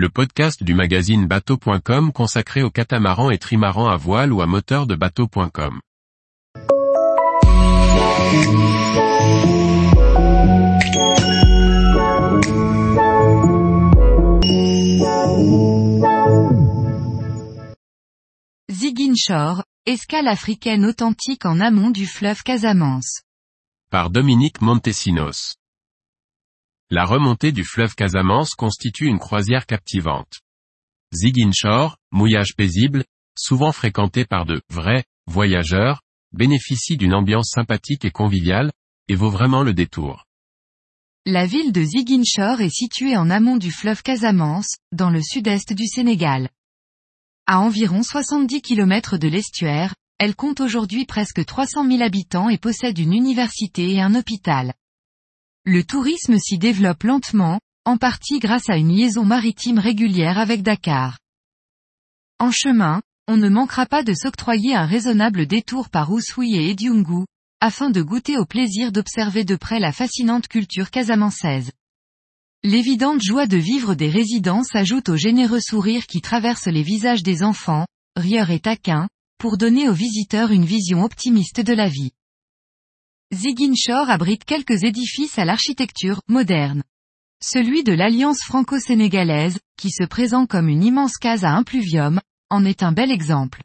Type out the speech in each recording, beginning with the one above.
le podcast du magazine bateau.com consacré aux catamarans et trimarans à voile ou à moteur de bateau.com. Ziguinchor, escale africaine authentique en amont du fleuve Casamance. Par Dominique Montesinos. La remontée du fleuve Casamance constitue une croisière captivante. Ziguinchor, mouillage paisible, souvent fréquenté par de vrais voyageurs, bénéficie d'une ambiance sympathique et conviviale, et vaut vraiment le détour. La ville de Ziguinchor est située en amont du fleuve Casamance, dans le sud-est du Sénégal. À environ 70 km de l'estuaire, elle compte aujourd'hui presque 300 000 habitants et possède une université et un hôpital. Le tourisme s'y développe lentement, en partie grâce à une liaison maritime régulière avec Dakar. En chemin, on ne manquera pas de s'octroyer un raisonnable détour par Oussouy et Ediungu, afin de goûter au plaisir d'observer de près la fascinante culture casamançaise. L'évidente joie de vivre des résidents s'ajoute au généreux sourire qui traverse les visages des enfants, rieurs et taquins, pour donner aux visiteurs une vision optimiste de la vie. Ziguinchor abrite quelques édifices à l'architecture moderne. Celui de l'Alliance franco-sénégalaise, qui se présente comme une immense case à impluvium, en est un bel exemple.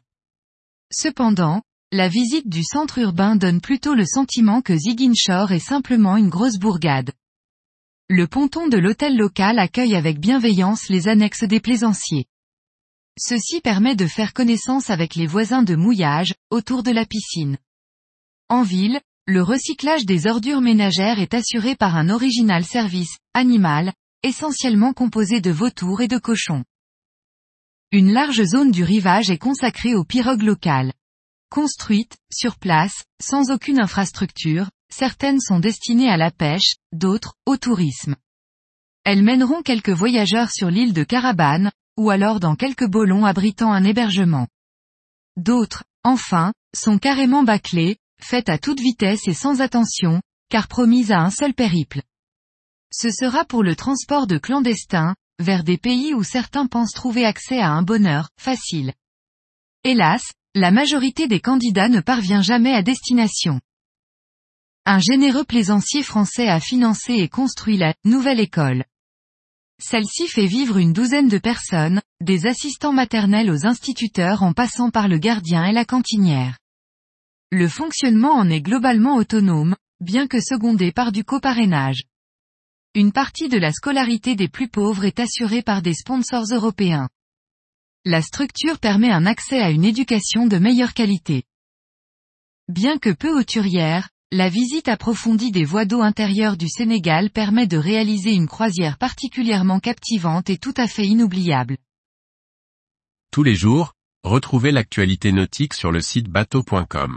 Cependant, la visite du centre urbain donne plutôt le sentiment que Ziguinchor est simplement une grosse bourgade. Le ponton de l'hôtel local accueille avec bienveillance les annexes des plaisanciers. Ceci permet de faire connaissance avec les voisins de mouillage, autour de la piscine. En ville, le recyclage des ordures ménagères est assuré par un original service, animal, essentiellement composé de vautours et de cochons. Une large zone du rivage est consacrée aux pirogues locales. Construites, sur place, sans aucune infrastructure, certaines sont destinées à la pêche, d'autres, au tourisme. Elles mèneront quelques voyageurs sur l'île de Carabane, ou alors dans quelques bolons abritant un hébergement. D'autres, enfin, sont carrément bâclées, faites à toute vitesse et sans attention, car promises à un seul périple. Ce sera pour le transport de clandestins, vers des pays où certains pensent trouver accès à un bonheur, facile. Hélas, la majorité des candidats ne parvient jamais à destination. Un généreux plaisancier français a financé et construit la nouvelle école. Celle-ci fait vivre une douzaine de personnes, des assistants maternels aux instituteurs en passant par le gardien et la cantinière. Le fonctionnement en est globalement autonome, bien que secondé par du coparrainage. Une partie de la scolarité des plus pauvres est assurée par des sponsors européens. La structure permet un accès à une éducation de meilleure qualité. Bien que peu hauturière, la visite approfondie des voies d'eau intérieures du Sénégal permet de réaliser une croisière particulièrement captivante et tout à fait inoubliable. Tous les jours, retrouvez l'actualité nautique sur le site bateau.com.